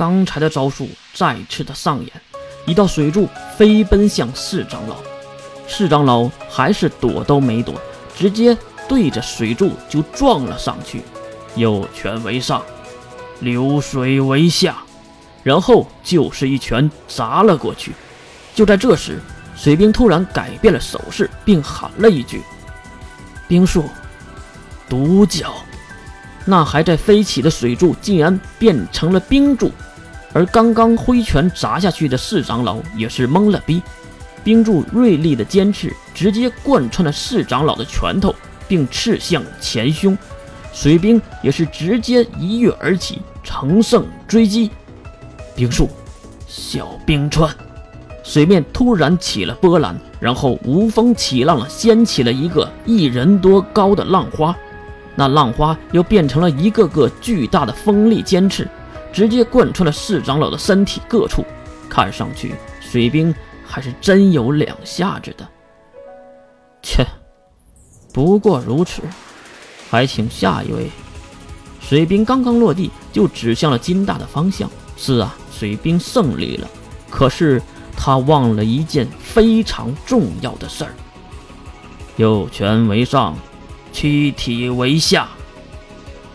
刚才的招数再次的上演，一道水柱飞奔向四长老，四长老还是躲都没躲，直接对着水柱就撞了上去，右拳为上，流水为下，然后就是一拳砸了过去。就在这时，水兵突然改变了手势，并喊了一句：“冰术，独角。”那还在飞起的水柱竟然变成了冰柱，而刚刚挥拳砸下去的四长老也是懵了逼。冰柱锐利的尖刺直接贯穿了四长老的拳头，并刺向前胸。水兵也是直接一跃而起，乘胜追击。冰术，小冰川，水面突然起了波澜，然后无风起浪，掀起了一个一人多高的浪花。那浪花又变成了一个个巨大的锋利尖刺，直接贯穿了四长老的身体各处。看上去，水兵还是真有两下子的。切，不过如此，还请下一位。水兵刚刚落地，就指向了金大的方向。是啊，水兵胜利了。可是他忘了一件非常重要的事儿。右拳为上。躯体为下，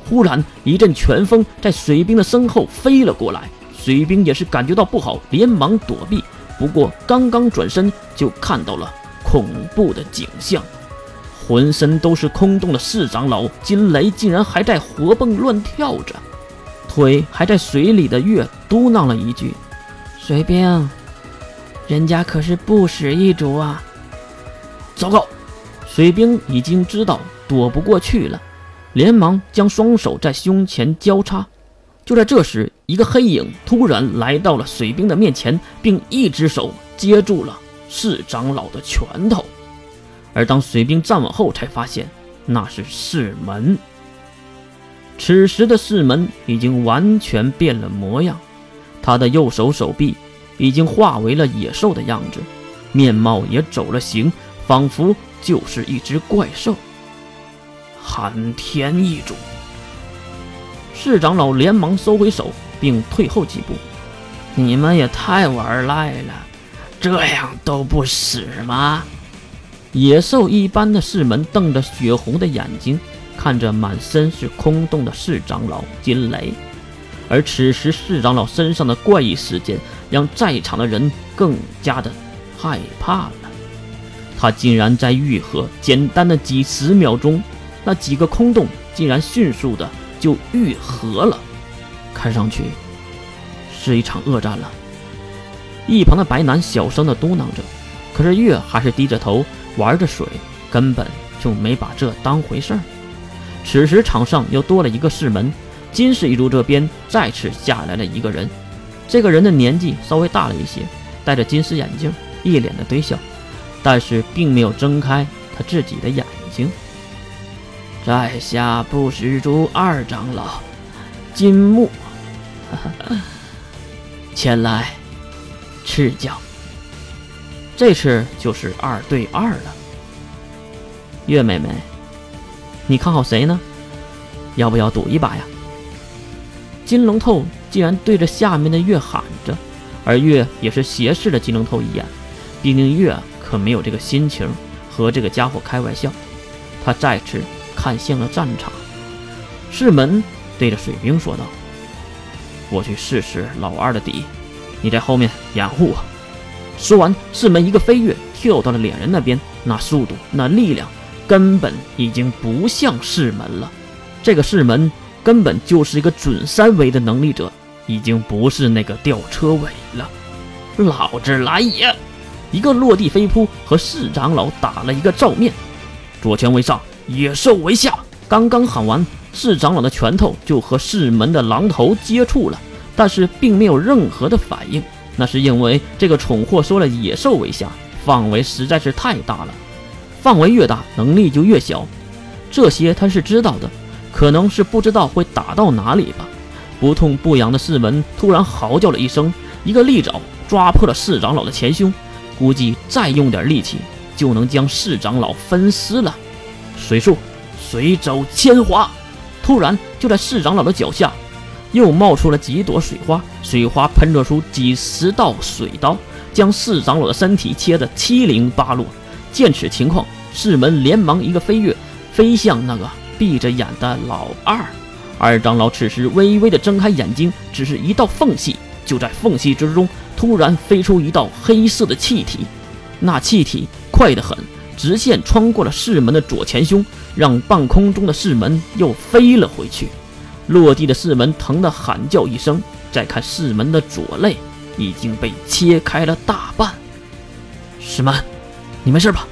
忽然一阵拳风在水兵的身后飞了过来，水兵也是感觉到不好，连忙躲避。不过刚刚转身就看到了恐怖的景象，浑身都是空洞的四长老金雷竟然还在活蹦乱跳着，腿还在水里的月嘟囔了一句：“水兵，人家可是不死一族啊！”糟糕，水兵已经知道。躲不过去了，连忙将双手在胸前交叉。就在这时，一个黑影突然来到了水兵的面前，并一只手接住了四长老的拳头。而当水兵站稳后，才发现那是四门。此时的四门已经完全变了模样，他的右手手臂已经化为了野兽的样子，面貌也走了形，仿佛就是一只怪兽。寒天一主，市长老连忙收回手，并退后几步。你们也太玩赖了，这样都不死吗？野兽一般的四门瞪着血红的眼睛，看着满身是空洞的市长老金雷。而此时市长老身上的怪异事件，让在场的人更加的害怕了。他竟然在愈合，简单的几十秒钟。那几个空洞竟然迅速的就愈合了，看上去是一场恶战了。一旁的白男小声的嘟囔着，可是月还是低着头玩着水，根本就没把这当回事儿。此时场上又多了一个士门，金氏一族这边再次下来了一个人。这个人的年纪稍微大了一些，戴着金丝眼镜，一脸的堆笑，但是并没有睁开他自己的眼睛。在下不识珠二长老金木，前来赐教。这次就是二对二了。月妹妹，你看好谁呢？要不要赌一把呀？金龙透竟然对着下面的月喊着，而月也是斜视了金龙透一眼，毕竟月可没有这个心情和这个家伙开玩笑。他再次。看向了战场，世门对着水兵说道：“我去试试老二的底，你在后面掩护我。”说完，世门一个飞跃跳到了脸人那边，那速度、那力量，根本已经不像世门了。这个世门根本就是一个准三维的能力者，已经不是那个吊车尾了。老子来也！一个落地飞扑，和四长老打了一个照面，左拳为上。野兽为下，刚刚喊完，四长老的拳头就和四门的狼头接触了，但是并没有任何的反应。那是因为这个蠢货说了“野兽为下”，范围实在是太大了，范围越大，能力就越小。这些他是知道的，可能是不知道会打到哪里吧。不痛不痒的四门突然嚎叫了一声，一个利爪抓破了四长老的前胸，估计再用点力气就能将四长老分尸了。水术，水走千华。突然，就在四长老的脚下，又冒出了几朵水花，水花喷射出几十道水刀，将四长老的身体切得七零八落。见此情况，四门连忙一个飞跃，飞向那个闭着眼的老二。二长老此时微微的睁开眼睛，只是一道缝隙，就在缝隙之中，突然飞出一道黑色的气体，那气体快得很，直线穿过了世门的左前胸，让半空中的世门又飞了回去。落地的世门疼得喊叫一声，再看世门的左肋已经被切开了大半。世门。你没事吧？